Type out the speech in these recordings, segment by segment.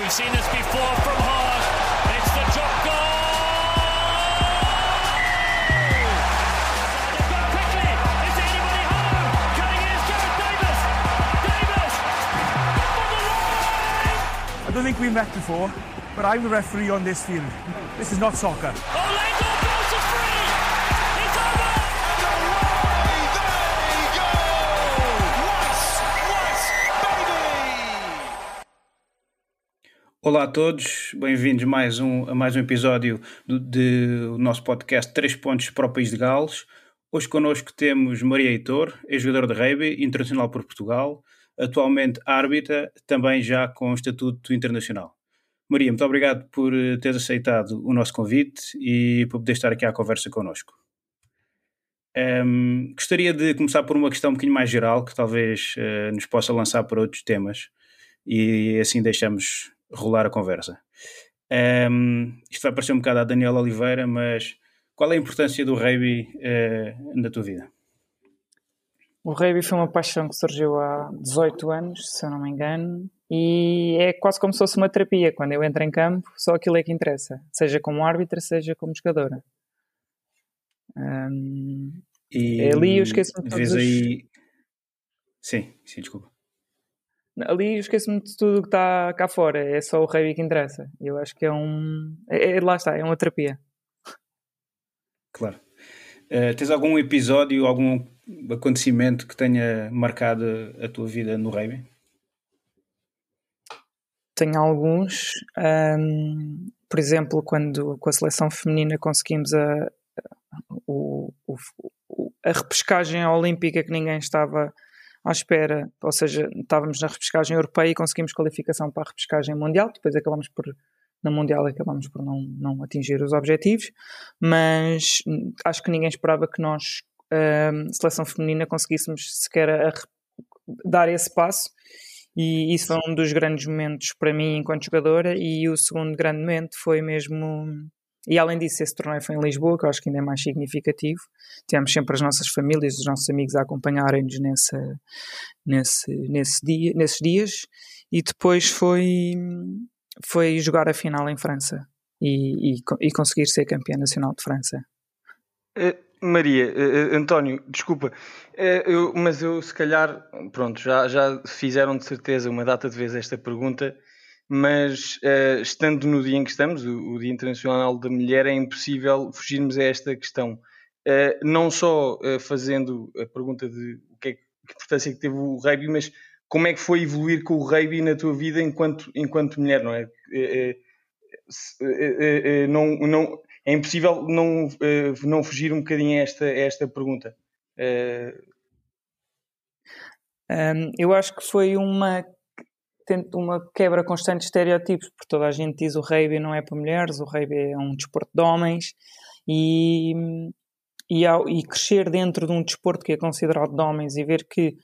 We've seen this before from Hart. It's the drop goal. Quickly. Is there anybody home? Cutting in is Gareth Davis. Davis. On the line. I don't think we've met before, but I'm the referee on this field. This is not soccer. Orlando Olá a todos, bem-vindos mais um, a mais um episódio do do nosso podcast 3 pontos para o País de Gales. Hoje connosco temos Maria Heitor, ex-jogadora de rugby, internacional por Portugal, atualmente árbitra, também já com estatuto internacional. Maria, muito obrigado por eh, teres aceitado o nosso convite e por poder estar aqui à conversa connosco. Ehm, gostaria de começar por uma questão um bocadinho mais geral, que talvez eh, nos possa lançar para outros temas, e assim deixamos rolar a conversa. Um, isto vai parecer um bocado a Daniela Oliveira, mas qual é a importância do rugby uh, na tua vida? O rugby foi uma paixão que surgiu há 18 anos, se eu não me engano, e é quase como se fosse uma terapia. Quando eu entro em campo, só aquilo é que interessa, seja como árbitra, seja como jogadora. Um, E É ali eu esqueço-me todos os- aí... Sim, sim, desculpa. Ali esqueço-me de tudo que está cá fora, é só o rugby que interessa. Eu acho que é um. É, é- lá está, é uma terapia. Claro. Uh, tens algum episódio, algum acontecimento que tenha marcado a tua vida no rugby? Tenho alguns, hum, por exemplo, quando com a seleção feminina conseguimos a, o- o- o- a repescagem olímpica que ninguém estava à espera, ou seja, estávamos na repescagem europeia e conseguimos qualificação para a repescagem mundial, depois acabamos por, na mundial acabamos por não, não atingir os objetivos, mas hum, acho que ninguém esperava que nós, hum, seleção feminina, conseguíssemos sequer a re- dar esse passo e isso foi um dos grandes momentos para mim enquanto jogadora e o segundo grande momento foi mesmo e além disso esse torneio foi em Lisboa que eu acho que ainda é mais significativo. Tivemos sempre as nossas famílias os nossos amigos a acompanharem-nos nesse, nesse dia, nesses dias. E depois foi foi jogar a final em França e, e, e conseguir ser campeã nacional de França. Eh, Maria, eh, António, desculpa, eh, eu- mas eu se calhar, pronto, já, já fizeram de certeza uma data de vez esta pergunta, mas eh, estando no dia em que estamos, o, o Dia Internacional da Mulher, é impossível fugirmos a esta questão. Eh, não só eh, fazendo a pergunta de o que, é, que importância que teve o rugby, mas como é que foi evoluir com o rugby na tua vida enquanto, enquanto mulher, não é? Não, não, é impossível não, não fugir um bocadinho a esta, a esta pergunta. Um, eu acho que foi uma, uma quebra constante de estereotipos, porque toda a gente diz o rugby não é para mulheres, o rugby é um desporto de homens, e, e, ao- e crescer dentro de um desporto que é considerado de homens e ver que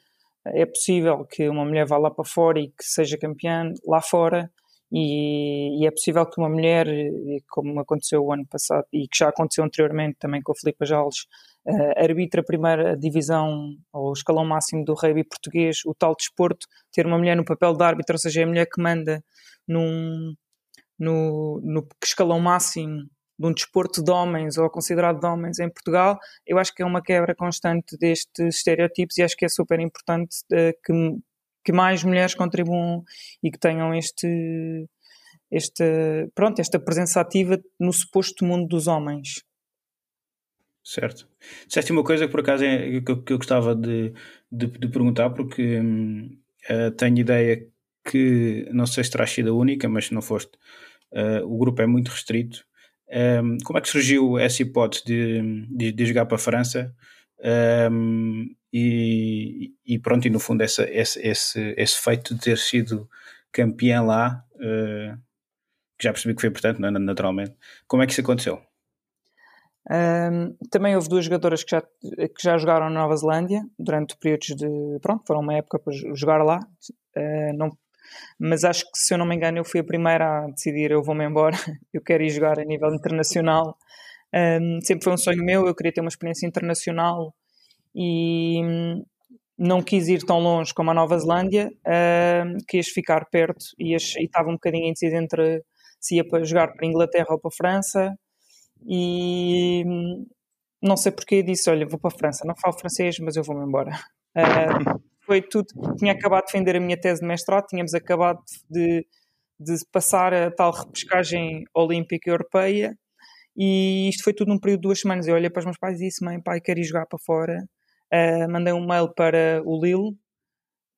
é possível que uma mulher vá lá para fora e que seja campeã lá fora, e, e é possível que uma mulher, como aconteceu o ano passado e que já aconteceu anteriormente também com a Filipa Jales, arbitra a primeira divisão ou escalão máximo do rugby português, o tal desporto, ter uma mulher no papel de árbitro, ou seja, é a mulher que manda num, no, no escalão máximo de um desporto de homens ou considerado de homens em Portugal, eu acho que é uma quebra constante destes estereotipos e acho que é super importante uh, que, que mais mulheres contribuam e que tenham este, este, pronto, esta presença ativa no suposto mundo dos homens. Certo. Disseste uma coisa que por acaso é, que, eu, que eu gostava de, de, de perguntar, porque hum, uh, tenho ideia que, não sei se terás sido a única, mas se não foste, uh, o grupo é muito restrito. Um, como é que surgiu essa hipótese de, de, de jogar para a França? Um, e, e, pronto, e no fundo essa, esse, esse, esse feito de ter sido campeã lá, uh, que já percebi que foi importante, não, naturalmente. Como é que isso aconteceu? Um, também houve duas jogadoras que já, que já jogaram na Nova Zelândia durante períodos de. Pronto, foram uma época para jogar lá. Uh, não, mas acho que, se eu não me engano, eu fui a primeira a decidir: eu vou-me embora, eu quero ir jogar a nível internacional. Um, sempre foi um sonho meu, eu queria ter uma experiência internacional e, não quis ir tão longe como a Nova Zelândia, uh, quis ficar perto e estava um bocadinho indeciso entre se ia para jogar para a Inglaterra ou para a França e hum, não sei porque disse, olha, vou para a França, não falo francês, mas eu vou-me embora. Uh, foi tudo, tinha acabado de defender a minha tese de mestrado, tínhamos acabado de, de passar a tal repescagem olímpica europeia e isto foi tudo num período de duas semanas. Eu olhei para os meus pais e disse, mãe, pai, quero ir jogar para fora. Uh, mandei um mail para o Lille,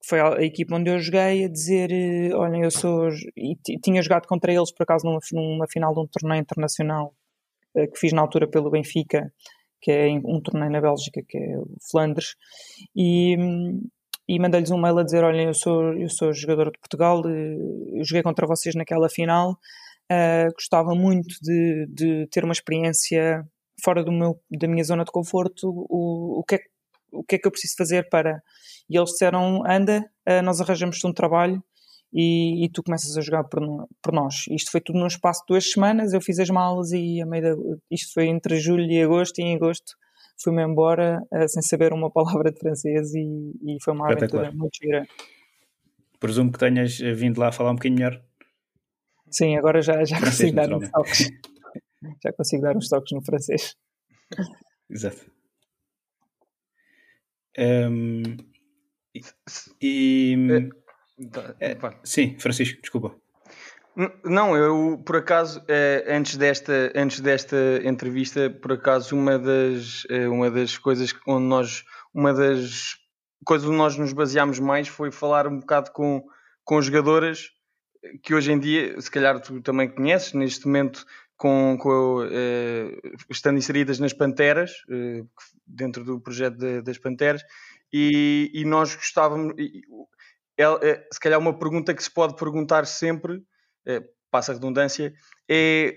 que foi a, equipa onde eu joguei, a dizer: Olhem, eu sou. E tinha jogado contra eles, por acaso, numa, numa final de um torneio internacional que fiz na altura pelo Benfica, que é um torneio na Bélgica, que é o Flandres, e, e mandei-lhes um mail a dizer: Olhem, eu sou, eu sou jogador de Portugal, eu joguei contra vocês naquela final, gostava muito de, de ter uma experiência fora do meu, da minha zona de conforto, o, o que é o que é que eu preciso fazer para. E eles disseram: anda, eh, nós arranjamos-te um trabalho e, e, tu começas a jogar por, por, nós. Isto foi tudo num espaço de duas semanas. Eu fiz as malas e a meio de, isto foi entre julho e agosto. E em agosto fui-me embora uh, sem saber uma palavra de francês e, e foi uma aventura muito gira. Presumo que tenhas vindo lá falar um bocadinho melhor. Sim, agora já, já consigo dar uns toques. já consigo dar uns toques no francês. Exato. Um, e. É, sim, Francisco, desculpa. Não, eu por acaso, eh, antes desta, antes desta entrevista, por acaso, uma das, eh, uma das coisas onde nós, uma das coisas onde nós nos baseámos mais foi falar um bocado com, com jogadoras que hoje em dia, se calhar tu também conheces, neste momento com, com uh, estando inseridas nas Panteras, uh, dentro do projeto de, das Panteras, e, e nós gostávamos. E, é, se calhar uma pergunta que se pode perguntar sempre, é, passa a redundância, é,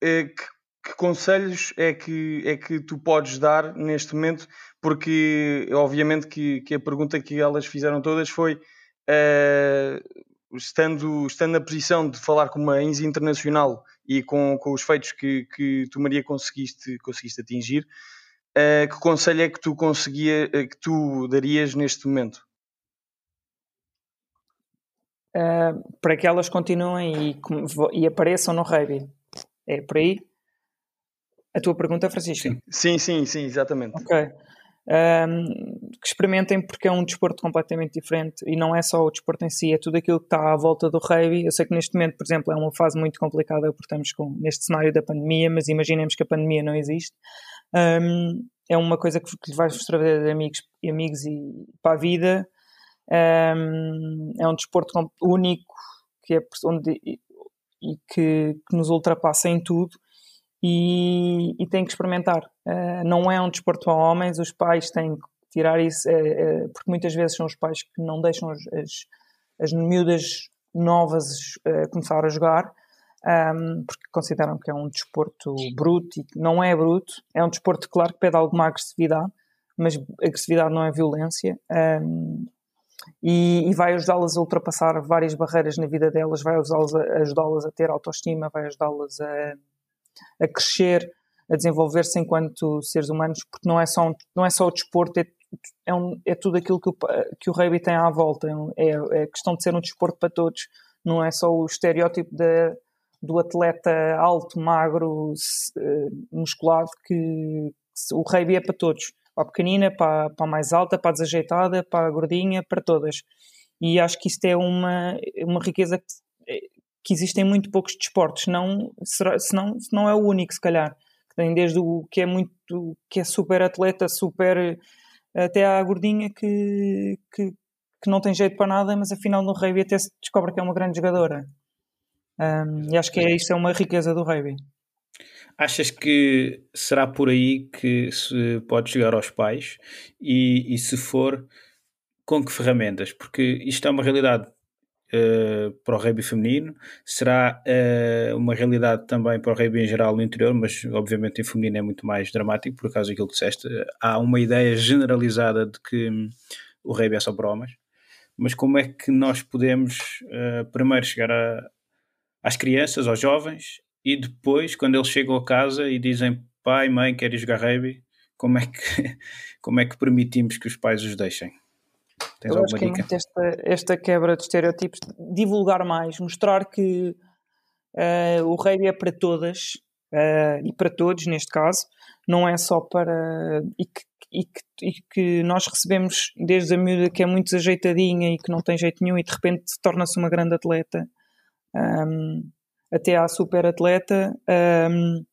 é que, que, conselhos é que, é que tu podes dar neste momento? Porque obviamente que, que a pergunta que elas fizeram todas foi estando, estando na posição de falar com uma INSI internacional e com, com os feitos que, que tu, Maria, conseguiste, conseguiste atingir, que conselho é que tu conseguia, que tu darias neste momento? Uh, para que elas continuem e, e apareçam no rugby. É por aí? A tua pergunta, Francisco? Sim, sim, sim, exatamente. Ok um, que experimentem porque é um desporto completamente diferente e não é só o desporto em si, é tudo aquilo que está à volta do rugby. Eu sei que neste momento, por exemplo, é uma fase muito complicada porque estamos com, neste cenário da pandemia, mas imaginemos que a pandemia não existe. Um, é uma coisa que, que lhe vai trazer amigos amigos e para a vida. Um, é um desporto único que é onde, e, que, que nos ultrapassa em tudo e, e têm que experimentar. Uh, não é um desporto para homens, os pais têm que tirar isso, uh, uh, porque muitas vezes são os pais que não deixam as, as miúdas novas começar a jogar, um, porque consideram que é um desporto bruto e não é bruto. É um desporto, claro, que pede alguma agressividade, mas agressividade não é violência. Um, e, e, vai ajudá-las a ultrapassar várias barreiras na vida delas, vai ajudá-las a, ajudá a ter autoestima, vai ajudá-las a, a crescer, a desenvolver-se enquanto seres humanos, porque não é só, um, não é só o desporto, é, é, um, é tudo aquilo que o, que o rugby tem à volta. É, é, é questão de ser um desporto para todos, não é só o estereótipo de, do atleta alto, magro, eh, musculado, que o rugby é para todos. Para a pequenina, para, para a mais alta, para a desajeitada, para a gordinha, para todas. E acho que isto é uma, uma riqueza que que existem muito poucos desportos, não, será, senão, não é o único, se calhar. Tem desde o que é muito, que é super atleta, super até à gordinha que, que, que não tem jeito para nada, mas afinal no rugby até se descobre que é uma grande jogadora. Um, e acho que é, isso é uma riqueza do rugby. Achas que será por aí que se pode chegar aos pais? E, e se for, com que ferramentas? Porque isto é uma realidade uh, para o rugby feminino, será uh, uma realidade também para o rugby em geral no interior, mas obviamente em feminino é muito mais dramático, por causa daquilo que disseste. Há uma ideia generalizada de que um, o rugby é só para homens, mas como é que nós podemos uh, primeiro chegar a, às crianças, aos jovens, e depois, quando eles chegam a casa e dizem pai, mãe, quero jogar rugby, como é que, como é que permitimos que os pais os deixem? Tens Eu acho que é muito esta, esta quebra de estereotipos, divulgar mais, mostrar que eh, o rugby é para todas eh, e para todos, neste caso, não é só para. E que, e que, e que nós recebemos desde a miúda que é muito desajeitadinha e que não tem jeito nenhum e de repente torna-se uma grande atleta, ahm, até à super atleta. ahm,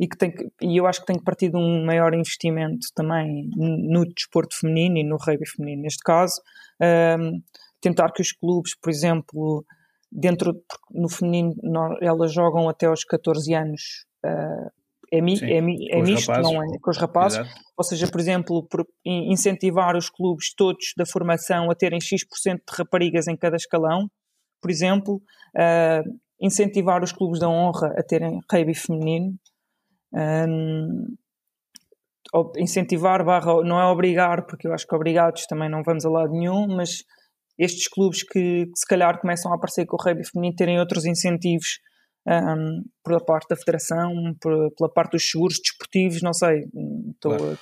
e, que tem que, e eu acho que tem que partir de um maior investimento também no desporto feminino e no rugby feminino, neste caso. Um, tentar que os clubes, por exemplo, dentro no feminino, elas jogam até aos 14 anos. Uh, é, mi, Sim, é, mi, é misto, rapazes. não é? Com os rapazes. Exato. Ou seja, por exemplo, por in- incentivar os clubes todos da formação a terem X% de raparigas em cada escalão, por exemplo, uh, incentivar os clubes da honra a terem rugby feminino, um, incentivar barra, não é obrigar, porque eu acho que obrigados também não vamos a lado nenhum, mas estes clubes que, que se calhar começam a aparecer com o rugby feminino terem outros incentivos um, pela parte da federação, por- pela parte dos seguros desportivos, não sei, estou Claro.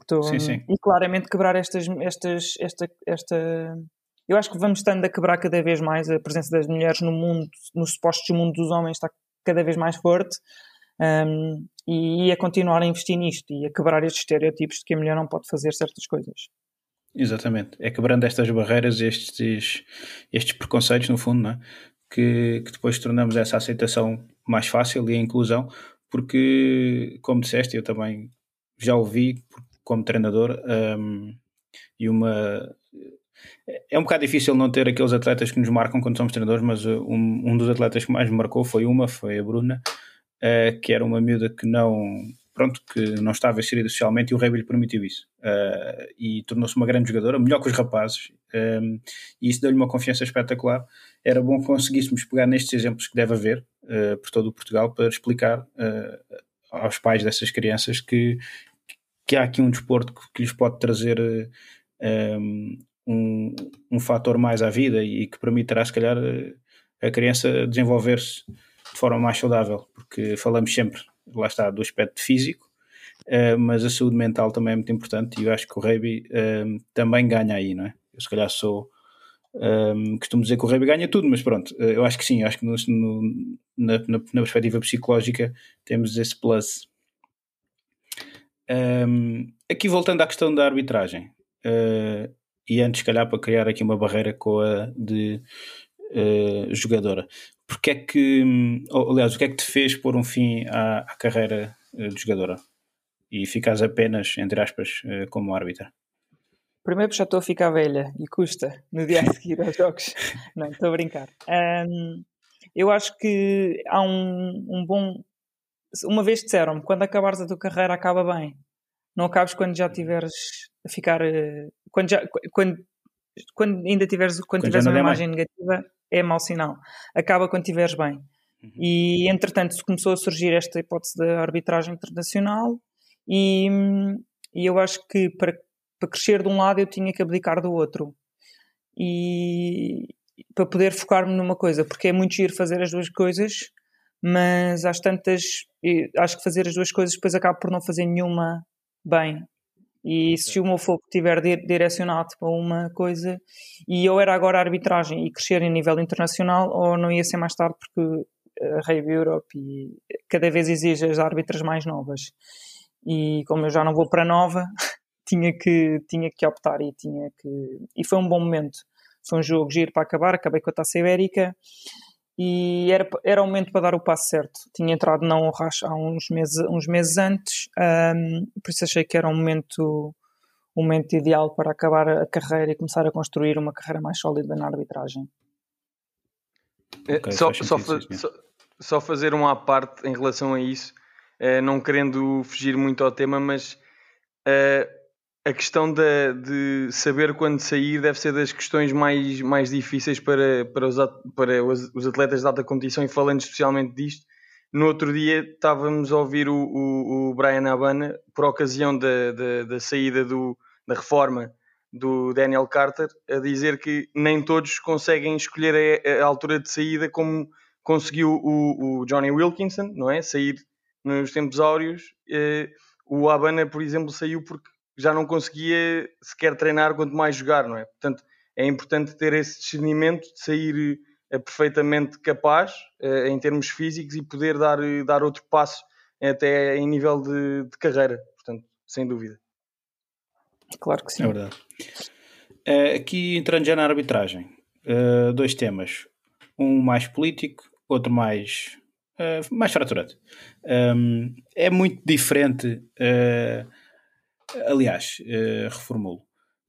estou- Sim, sim. e claramente quebrar estas, estas, esta, esta eu acho que vamos estando a quebrar cada vez mais a presença das mulheres no mundo, no suposto mundo dos homens está cada vez mais forte um, e a continuar a investir nisto e a quebrar estes estereotipos de que a mulher não pode fazer certas coisas. Exatamente. É quebrando estas barreiras, estes, estes preconceitos, no fundo, é? que, que depois tornamos essa aceitação mais fácil e a inclusão, porque, como disseste, eu também já ouvi como treinador um, e uma. É um bocado difícil não ter aqueles atletas que nos marcam quando somos treinadores, mas uh, um, um dos atletas que mais me marcou foi uma, foi a Bruna, uh, que era uma miúda que não, pronto, que não estava inserida socialmente e o Rebbe lhe permitiu isso. Uh, e tornou-se uma grande jogadora, melhor que os rapazes, um, e isso deu-lhe uma confiança espetacular. Era bom que conseguíssemos pegar nestes exemplos que deve haver uh, por todo o Portugal para explicar uh, aos pais dessas crianças que, que há aqui um desporto que, que lhes pode trazer um, um, um fator mais à vida e que permitirá, se calhar, a criança desenvolver-se de forma mais saudável, porque falamos sempre, lá está, do aspecto físico, uh, mas a saúde mental também é muito importante e eu acho que o rugby uh, também ganha aí, não é? Eu se calhar sou um, costumo dizer que o rugby ganha tudo, mas pronto, eu acho que sim, acho que no, no, na, na, na, perspectiva psicológica temos esse plus. Um, aqui voltando à questão da arbitragem, e antes, se calhar, para criar aqui uma barreira com a de uh, jogadora, porque é que, ou, aliás, o que é que te fez pôr um fim à, à carreira de jogadora e ficas apenas, entre aspas, uh, como árbitra? Primeiro porque já estou a ficar velha e custa no dia a seguir aos jogos. Não, estou a brincar. Um, eu acho que há um, um bom. Uma vez disseram-me: quando acabares a tua carreira, acaba bem. Não acabes quando já tiveres a ficar. Quando, já, quando, quando ainda tiveres, quando, quando tiveres uma imagem bem. negativa, é mau sinal. Acaba quando estiveres bem. Uhum. E entretanto começou a surgir esta hipótese da arbitragem internacional, e, e eu acho que para para crescer de um lado eu tinha que abdicar do outro e para poder focar-me numa coisa, porque é muito giro fazer as duas coisas, mas às tantas acho que fazer as duas coisas depois acaba por não fazer nenhuma bem. E se o meu foco estiver direcionado para uma coisa e eu era agora a arbitragem e crescer em nível internacional, ou não ia ser mais tarde porque a Rave Europe e cada vez exige as árbitras mais novas. E como eu já não vou para nova, tinha que, tinha que optar e tinha que. E foi um bom momento. Foi um jogo giro para acabar, acabei com a taça ibérica e era, era o momento para dar o passo certo. Tinha entrado na honra há uns meses, uns meses antes, um, por isso achei que era um momento, um momento ideal para acabar a carreira e começar a construir uma carreira mais sólida na arbitragem. Okay, só, só, fa só, só, fazer uma à parte em relação a isso, uh, não querendo fugir muito ao tema, mas. Uh, a questão de, de, saber quando sair deve ser das questões mais, mais difíceis para, para, os, para os atletas de alta competição e falando especialmente disto, no outro dia estávamos a ouvir o, o, o Brian Habana por ocasião da, da, da saída do, da reforma do Daniel Carter a dizer que nem todos conseguem escolher a, a altura de saída como conseguiu o, o, Johnny Wilkinson, não é? Sair nos tempos áureos. Eh, o Habana, por exemplo, saiu porque já não conseguia sequer treinar quanto mais jogar, não é? Portanto, é importante ter esse discernimento de sair uh, perfeitamente capaz uh, em termos físicos e poder dar, dar outro passo até em nível de, de carreira, portanto, sem dúvida. Claro que sim. É verdade. aqui entrando já na arbitragem, dois temas. Um mais político, outro mais uh, mais fraturante. Um, é muito diferente. Uh, aliás, uh, reformulo.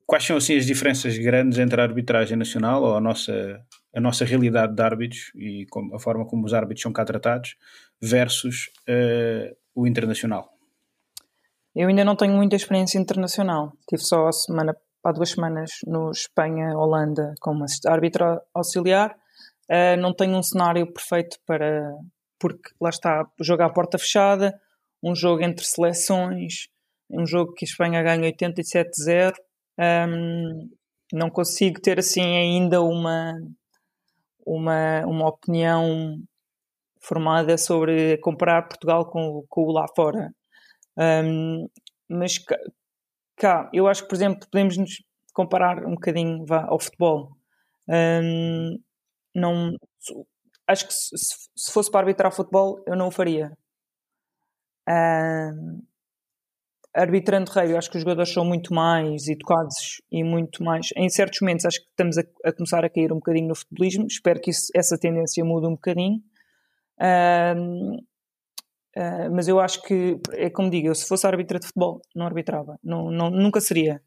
Quais são assim as diferenças grandes entre a arbitragem nacional ou a nossa, a nossa realidade de árbitros e a forma como os árbitros são cá tratados versus o internacional? Eu ainda não tenho muita experiência internacional. Tive só a semana, há duas semanas no Espanha, Holanda, como árbitro auxiliar. Uh, não tenho um cenário perfeito para, porque lá está, jogo à porta fechada, um jogo entre seleções, um jogo que a Espanha ganha 87-0. Um, não consigo ter assim ainda uma, uma, uma opinião formada sobre comparar Portugal com, com o lá fora. Um, mas cá, cá, eu acho que, por exemplo, podemos nos comparar um bocadinho vá, ao futebol. Um, não, acho que se, se, fosse para arbitrar futebol, eu não o faria. Uh, arbitrando rei, eu acho que os jogadores são muito mais educados e muito mais. Em certos momentos, acho que estamos a, a começar a cair um bocadinho no futebolismo. Espero que isso, essa tendência mude um bocadinho. Uh, uh, mas eu acho que, é como digo, eu, se fosse árbitra de futebol, não arbitrava. Não, não, nunca seria.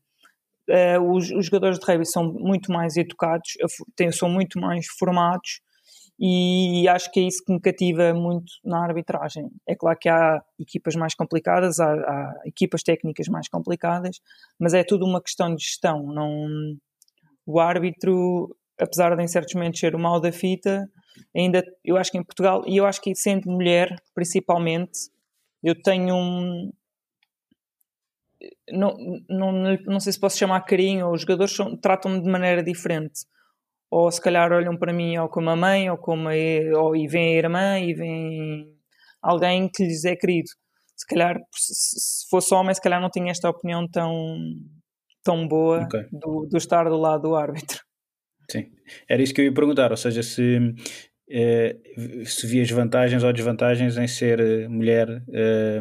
Uh, os, os, jogadores de rugby são muito mais educados, são muito mais formados e acho que é isso que me cativa muito na arbitragem. É claro que há equipas mais complicadas, há, há equipas técnicas mais complicadas, mas é tudo uma questão de gestão. Não, o árbitro, apesar de em certos momentos ser o mal da fita, ainda eu acho que em Portugal, e eu acho que sendo mulher principalmente, eu tenho um. Não, não, não sei se posso chamar carinho, os jogadores tratam-me de maneira diferente ou se calhar olham para mim ou como a mãe, ou como a, ou, e vem a irmã, e vem alguém que lhes é querido. Se calhar, se fosse homem, se calhar não tinha esta opinião tão, tão boa okay. do, do estar do lado do árbitro. Sim, era isso que eu ia perguntar, ou seja, se, eh, se vias vantagens ou desvantagens em ser eh, mulher eh,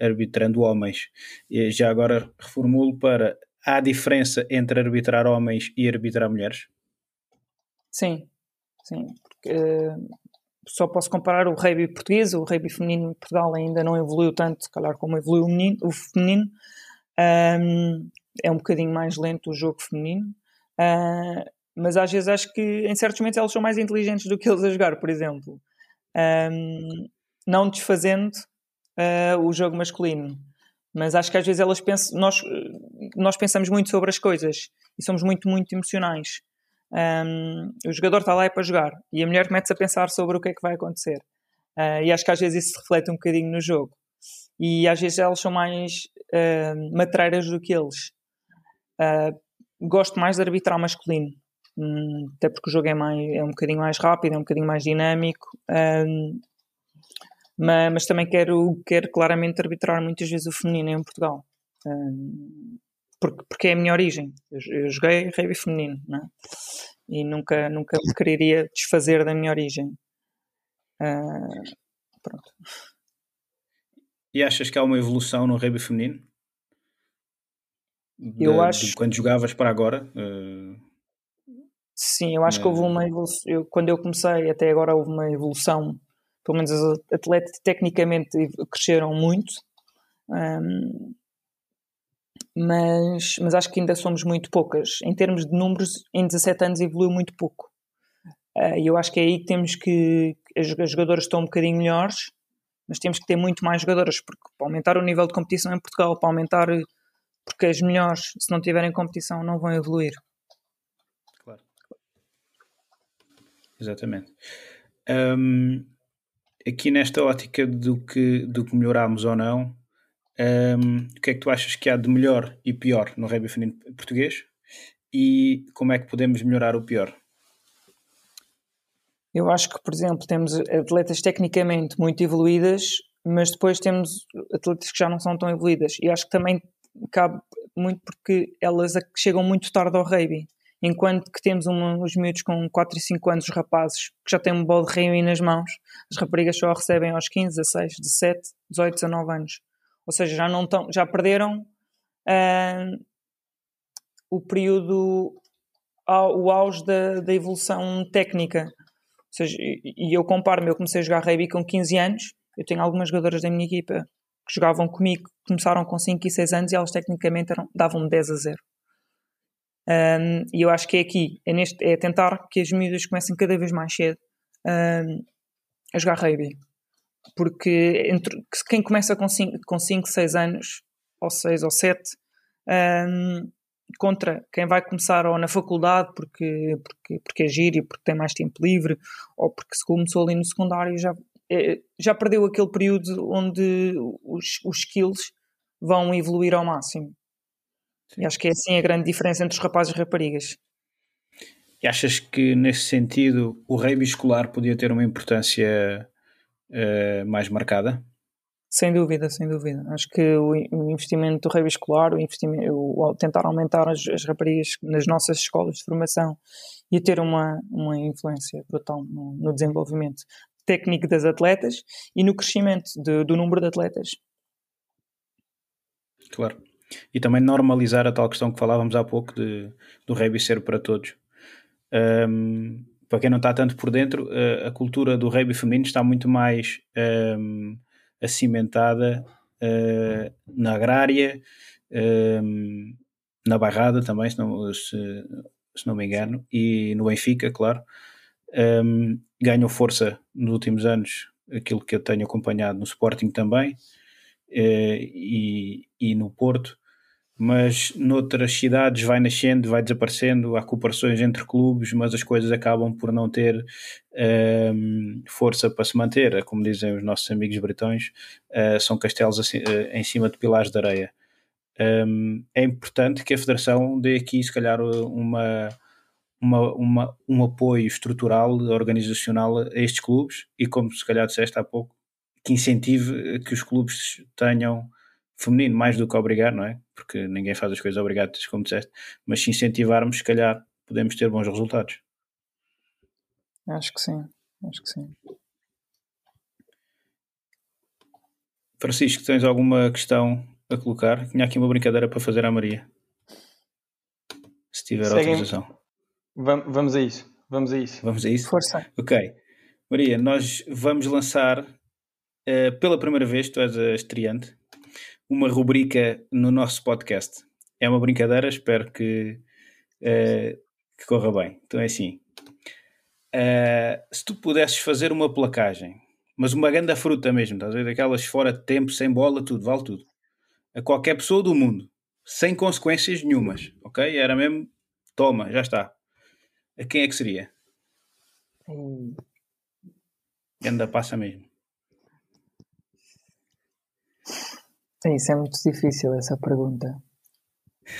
arbitrando homens. E já agora reformulo para, há diferença entre arbitrar homens e arbitrar mulheres? Sim, sim. Porque, uh, só posso comparar o rugby português, o rugby feminino em Portugal ainda não evoluiu tanto, se calhar como evoluiu o, menino, o feminino. Um, é um bocadinho mais lento o jogo feminino. Uh, mas às vezes acho que em certos momentos elas são mais inteligentes do que eles a jogar, por exemplo. Um, não desfazendo uh, o jogo masculino. Mas acho que às vezes elas pensam, nós, nós pensamos muito sobre as coisas e somos muito, muito emocionais. Um, o jogador está lá é para jogar e a mulher mete-se a pensar sobre o que é que vai acontecer. Uh, e acho que às vezes isso se reflete um bocadinho no jogo. E às vezes elas são mais uh, matreiras do que eles. Uh, gosto mais de arbitrar masculino, um, até porque o jogo é, mais, é um bocadinho mais rápido, é um bocadinho mais dinâmico. Um, mas, mas, também quero, quero claramente arbitrar muitas vezes o feminino em Portugal. Um, porque, porque é a minha origem. Eu, eu joguei rugby feminino, não é? E nunca, nunca me quereria desfazer da minha origem. Uh, pronto. E achas que há uma evolução no rugby feminino? De, eu acho. quando jogavas para agora? Uh... Sim, eu acho que houve uma evolução. Eu, quando eu comecei, até agora houve uma evolução. Pelo menos os atletas tecnicamente cresceram muito. Um, mas, mas acho que ainda somos muito poucas. Em termos de números, em 17 anos evoluiu muito pouco. Ah, e eu acho que é aí que temos que. As jogadoras estão um bocadinho melhores, mas temos que ter muito mais jogadoras, porque para aumentar o nível de competição em Portugal, para aumentar. Porque as melhores, se não tiverem competição, não vão evoluir. Claro. Exatamente. Um, aqui nesta ótica do que, do que melhoramos ou não, um, o que é que tu achas que há de melhor e pior no rugby feminino português? E como é que podemos melhorar o pior? Eu acho que, por exemplo, temos atletas tecnicamente muito evoluídas, mas depois temos atletas que já não são tão evoluídas. E acho que também cabe, muito porque elas chegam muito tarde ao rugby. Enquanto que temos uma- os miúdos com 4 e 5 anos, os rapazes, que já têm um bolo de rugby nas mãos, as raparigas só recebem aos 15, 16, 17, 18, 19 anos. Ou seja, já, não estão, já perderam ah, o período, o auge da, da evolução técnica. Ou seja, e e eu comparo-me, eu comecei a jogar rugby com 15 anos, eu tenho algumas jogadoras da minha equipa que jogavam comigo, começaram com 5 e 6 anos e elas tecnicamente davam-me 10 a 0. Um, e eu acho que é aqui, é, neste, é tentar que as miúdas comecem cada vez mais cedo um, a jogar rugby. Porque entre, que quem começa com 5, com 5, 6 anos, ou 6 ou 7, um, contra quem vai começar ou na faculdade porque, porque, porque é giro e porque tem mais tempo livre, ou porque se começou ali no secundário já, eh, já perdeu aquele período onde os, os skills vão evoluir ao máximo. E acho que é assim a grande diferença entre os rapazes e raparigas. E achas que nesse sentido o rugby escolar podia ter uma importância eh, mais marcada? Sem dúvida, sem dúvida. Acho que o, in- o investimento do rugby escolar, o investimento, o, tentar aumentar as, as raparigas nas nossas escolas de formação ia ter uma, uma influência brutal no, no desenvolvimento técnico das atletas e no crescimento de- do número de atletas. Claro. E também normalizar a tal questão que falávamos há pouco de, do rugby ser para todos. Um, para quem não está tanto por dentro, a, a cultura do rugby feminino está muito mais um, acimentada uh, na agrária, um, na barrada também, se não, se, se não me engano, e no Benfica, claro. Um, ganhou força nos últimos anos, aquilo que eu tenho acompanhado no Sporting também, eh, e, e no Porto, mas noutras cidades vai nascendo, vai desaparecendo, há cooperações entre clubes, mas as coisas acabam por não ter ehm, força para se manter, como dizem os nossos amigos bretões, eh, são castelos assim, eh, em cima de pilares de areia. Ehm, é importante que a Federação dê aqui, se calhar, uma, uma, uma, um apoio estrutural, organizacional a estes clubes e, como se calhar disseste há pouco, que incentive que os clubes tenham feminino, mais do que obrigar, não é? Porque ninguém faz as coisas obrigadas, como disseste, mas se incentivarmos, se calhar podemos ter bons resultados. Acho que sim, acho que sim. Francisco, tens alguma questão a colocar? Tinha aqui uma brincadeira para fazer à Maria. Se tiver Seguem- autorização. Vam- Vamos a isso. Vamos a isso. Vamos a isso? Força. Ok. Maria, nós vamos lançar eh, pela primeira vez, tu és a estreante, uma rubrica no nosso podcast. É uma brincadeira, espero que, eh, que corra bem. Então é assim. Eh, se tu pudesses fazer uma placagem, mas uma grande fruta mesmo, estás a ver? Daquelas fora de tempo, sem bola, tudo, vale tudo. A qualquer pessoa do mundo, sem consequências nenhumas, ok? Era mesmo, toma, já está. A quem é que seria? Ganda passa mesmo. Isso é muito difícil, essa pergunta.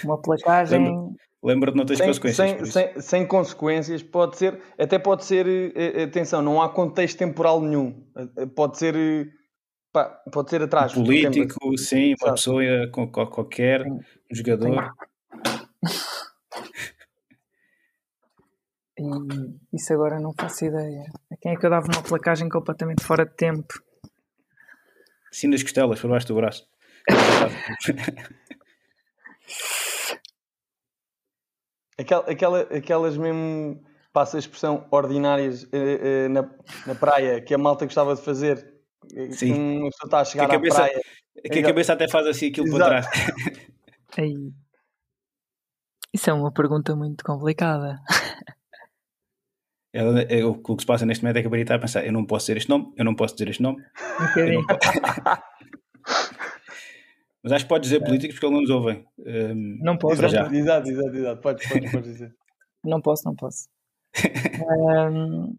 Uma placagem. Lembra- Lembra de não ter Sem, consequências. sem, por isso. sem, sem consequências, pode ser, até pode ser, eh, atenção, não há contexto temporal nenhum. Eh, Pode ser, eh, pá, pode ser atrás. tempo. Político, sim, uma Exato. pessoa com, com qualquer, um jogador. E isso agora não faço ideia. A quem é que eu dava uma placagem completamente fora de tempo? Sim, nas costelas, por baixo do braço. Aquel, aquela, aquelas mesmo, passa a expressão, ordinárias eh, eh, na, na praia, que a malta gostava de fazer. Eh, Sim. Uma pessoa está a Que chegar a cabeça, à praia. que a cabeça até faz assim aquilo Exato. para trás. Aí. Isso é uma pergunta muito complicada. Ela- é, o que se passa neste momento é que a Maria está a pensar: eu não posso dizer este nome, eu não posso dizer este nome. Um eu bocadinho. não posso- Mas acho que pode dizer políticos porque eles não nos ouvem. Hum, Não posso, para não já. Exato, exato, exato. Podes, podes, podes dizer. Não posso, não posso. Ahm,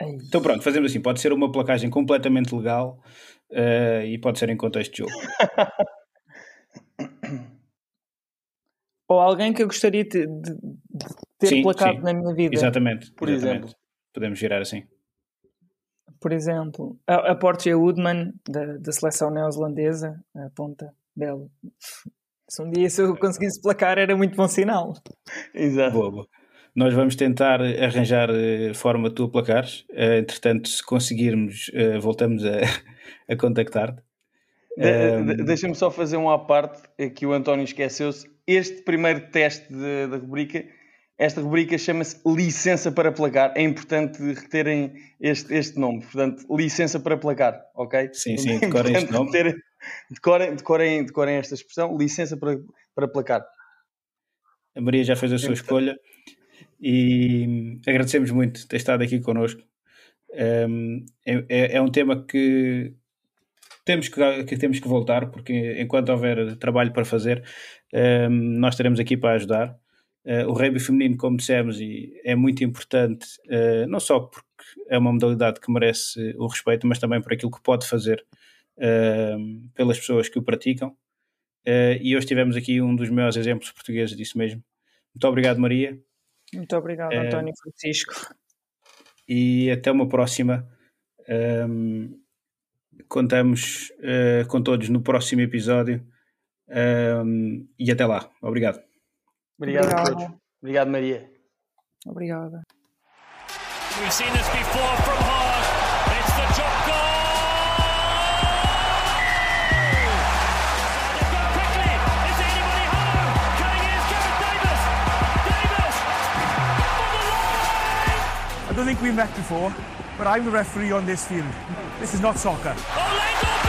ai. Então pronto, fazemos assim: pode ser uma placagem completamente legal eh, e pode ser em contexto de jogo. Ou alguém que eu gostaria de, de- de ter Sim, placado sim. na minha vida. Exatamente. Por exatamente. exemplo. Podemos girar assim. Por exemplo, a, a Portia Woodman, da, da seleção neozelandesa, a ponta Belo. Se um dia se eu conseguisse placar era muito bom sinal. Exato. Boa, boa. Nós vamos tentar arranjar eh, forma de tu aplacares. Eh, entretanto, se conseguirmos, eh, voltamos a, a contactar-te. De- de- Deixa-me só fazer um à parte, é que o António esqueceu-se. Este primeiro teste da rubrica, esta rubrica chama-se Licença para Placar. É importante reterem este, este nome. Portanto, Licença para Placar, ok? Sim, sim, É decorem este nome. reterem- decorem, decorem, decorem esta expressão, Licença para, para Placar. A Maria já fez a sua escolha e agradecemos muito ter estado aqui connosco. Um, é, é- é um tema que temos que, que temos que voltar, porque enquanto houver trabalho para fazer, um, nós estaremos aqui para ajudar. Uh, o rugby feminino, como dissemos, é muito importante, uh, não só porque é uma modalidade que merece o respeito, mas também por aquilo que pode fazer um, pelas pessoas que o praticam. E hoje tivemos aqui um dos maiores exemplos portugueses disso mesmo. Muito obrigado, Maria, Muito obrigado. António Francisco. e até uma próxima. Contamos com todos no próximo episódio. E até lá. Obrigado. Obrigado a Obrigado. todos. Obrigado, Maria. Obrigada. We've seen this before from Hogg. It's the drop goal. They've quickly. Is there anybody home? Coming in is Gareth Davis. Davis for the line. I don't think we met before, but I'm the referee on this field. This is not soccer. Orlando